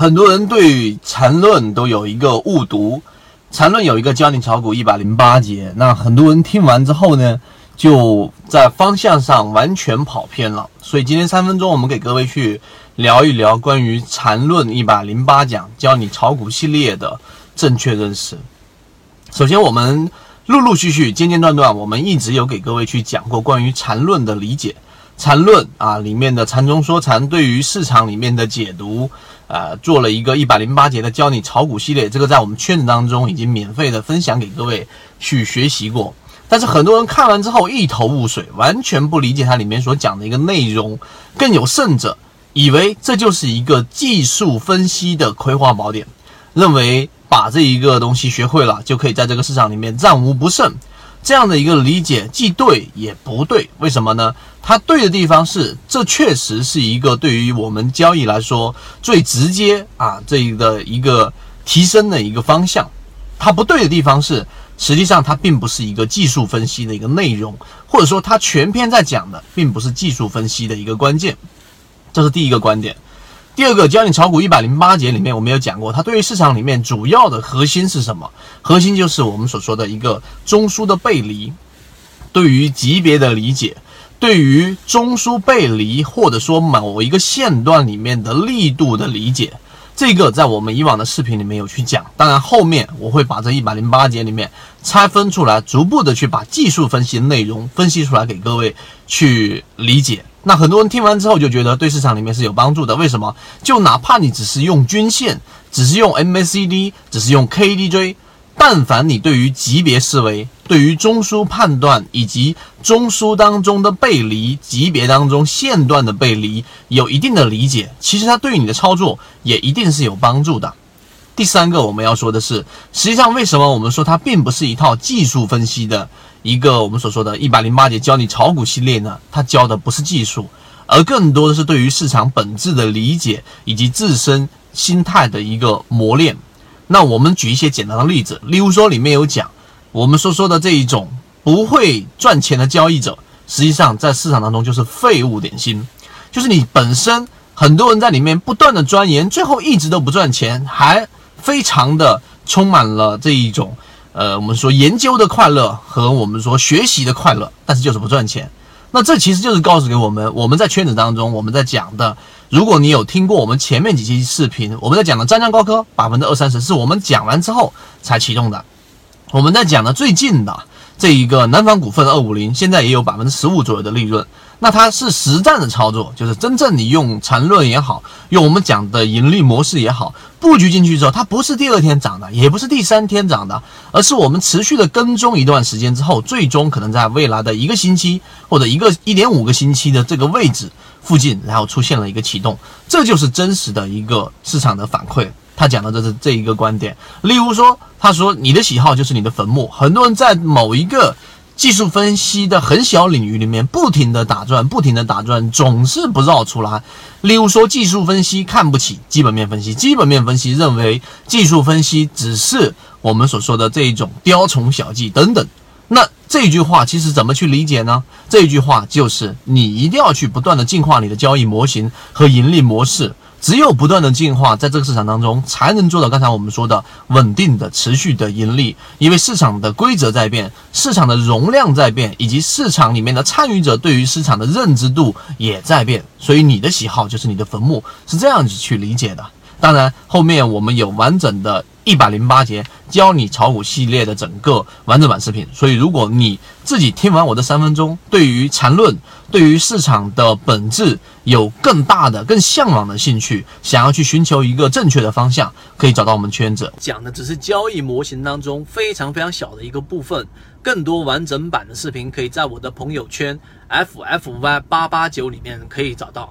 很多人对缠论都有一个误读，缠论有一个教你炒股一百零八节，那很多人听完之后呢，就在方向上完全跑偏了。所以今天三分钟，我们给各位去聊一聊关于缠论一百零八讲教你炒股系列的正确认识。首先，我们陆陆续续、间间断断，我们一直有给各位去讲过关于缠论的理解。缠论啊，里面的禅中说禅对于市场里面的解读，呃，做了一个一百零八节的教你炒股系列，这个在我们圈子当中已经免费的分享给各位去学习过。但是很多人看完之后一头雾水，完全不理解它里面所讲的一个内容，更有甚者，以为这就是一个技术分析的葵花宝典，认为把这一个东西学会了就可以在这个市场里面战无不胜。这样的一个理解既对也不对，为什么呢？它对的地方是，这确实是一个对于我们交易来说最直接啊，这一个一个提升的一个方向。它不对的地方是，实际上它并不是一个技术分析的一个内容，或者说它全篇在讲的并不是技术分析的一个关键。这是第一个观点。第二个教你炒股一百零八节里面，我们有讲过，它对于市场里面主要的核心是什么？核心就是我们所说的一个中枢的背离，对于级别的理解，对于中枢背离或者说某一个线段里面的力度的理解，这个在我们以往的视频里面有去讲。当然，后面我会把这一百零八节里面拆分出来，逐步的去把技术分析内容分析出来给各位去理解。那很多人听完之后就觉得对市场里面是有帮助的，为什么？就哪怕你只是用均线，只是用 MACD，只是用 KDJ，但凡你对于级别思维、对于中枢判断以及中枢当中的背离、级别当中线段的背离有一定的理解，其实它对于你的操作也一定是有帮助的。第三个我们要说的是，实际上为什么我们说它并不是一套技术分析的？一个我们所说的一百零八节教你炒股系列呢，它教的不是技术，而更多的是对于市场本质的理解以及自身心态的一个磨练。那我们举一些简单的例子，例如说里面有讲我们所说的这一种不会赚钱的交易者，实际上在市场当中就是废物点心，就是你本身很多人在里面不断的钻研，最后一直都不赚钱，还非常的充满了这一种。呃，我们说研究的快乐和我们说学习的快乐，但是就是不赚钱。那这其实就是告诉给我们，我们在圈子当中，我们在讲的，如果你有听过我们前面几期视频，我们在讲的湛江高科百分之二三十，是我们讲完之后才启动的。我们在讲的最近的这一个南方股份二五零，现在也有百分之十五左右的利润。那它是实战的操作，就是真正你用缠论也好，用我们讲的盈利模式也好，布局进去之后，它不是第二天涨的，也不是第三天涨的，而是我们持续的跟踪一段时间之后，最终可能在未来的一个星期或者一个一点五个星期的这个位置附近，然后出现了一个启动，这就是真实的一个市场的反馈。他讲的这是这一个观点。例如说，他说你的喜好就是你的坟墓，很多人在某一个。技术分析的很小领域里面，不停的打转，不停的打转，总是不绕出来。例如说，技术分析看不起基本面分析，基本面分析认为技术分析只是我们所说的这一种雕虫小技等等。那这句话其实怎么去理解呢？这句话就是你一定要去不断的进化你的交易模型和盈利模式。只有不断的进化，在这个市场当中，才能做到刚才我们说的稳定的、持续的盈利。因为市场的规则在变，市场的容量在变，以及市场里面的参与者对于市场的认知度也在变。所以你的喜好就是你的坟墓，是这样子去理解的。当然，后面我们有完整的。一百零八节教你炒股系列的整个完整版视频，所以如果你自己听完我的三分钟，对于缠论、对于市场的本质有更大的、更向往的兴趣，想要去寻求一个正确的方向，可以找到我们圈子。讲的只是交易模型当中非常非常小的一个部分，更多完整版的视频可以在我的朋友圈 ffy 八八九里面可以找到。